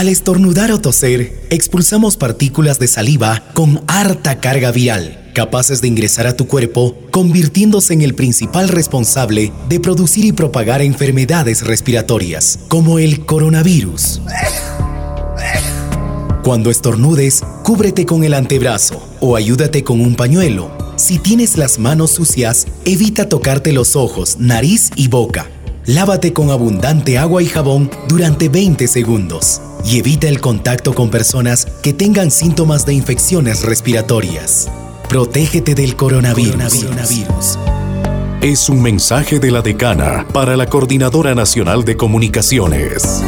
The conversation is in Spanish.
Al estornudar o toser, expulsamos partículas de saliva con harta carga vial, capaces de ingresar a tu cuerpo, convirtiéndose en el principal responsable de producir y propagar enfermedades respiratorias, como el coronavirus. Cuando estornudes, cúbrete con el antebrazo o ayúdate con un pañuelo. Si tienes las manos sucias, evita tocarte los ojos, nariz y boca. Lávate con abundante agua y jabón durante 20 segundos y evita el contacto con personas que tengan síntomas de infecciones respiratorias. Protégete del coronavirus. Es un mensaje de la decana para la Coordinadora Nacional de Comunicaciones.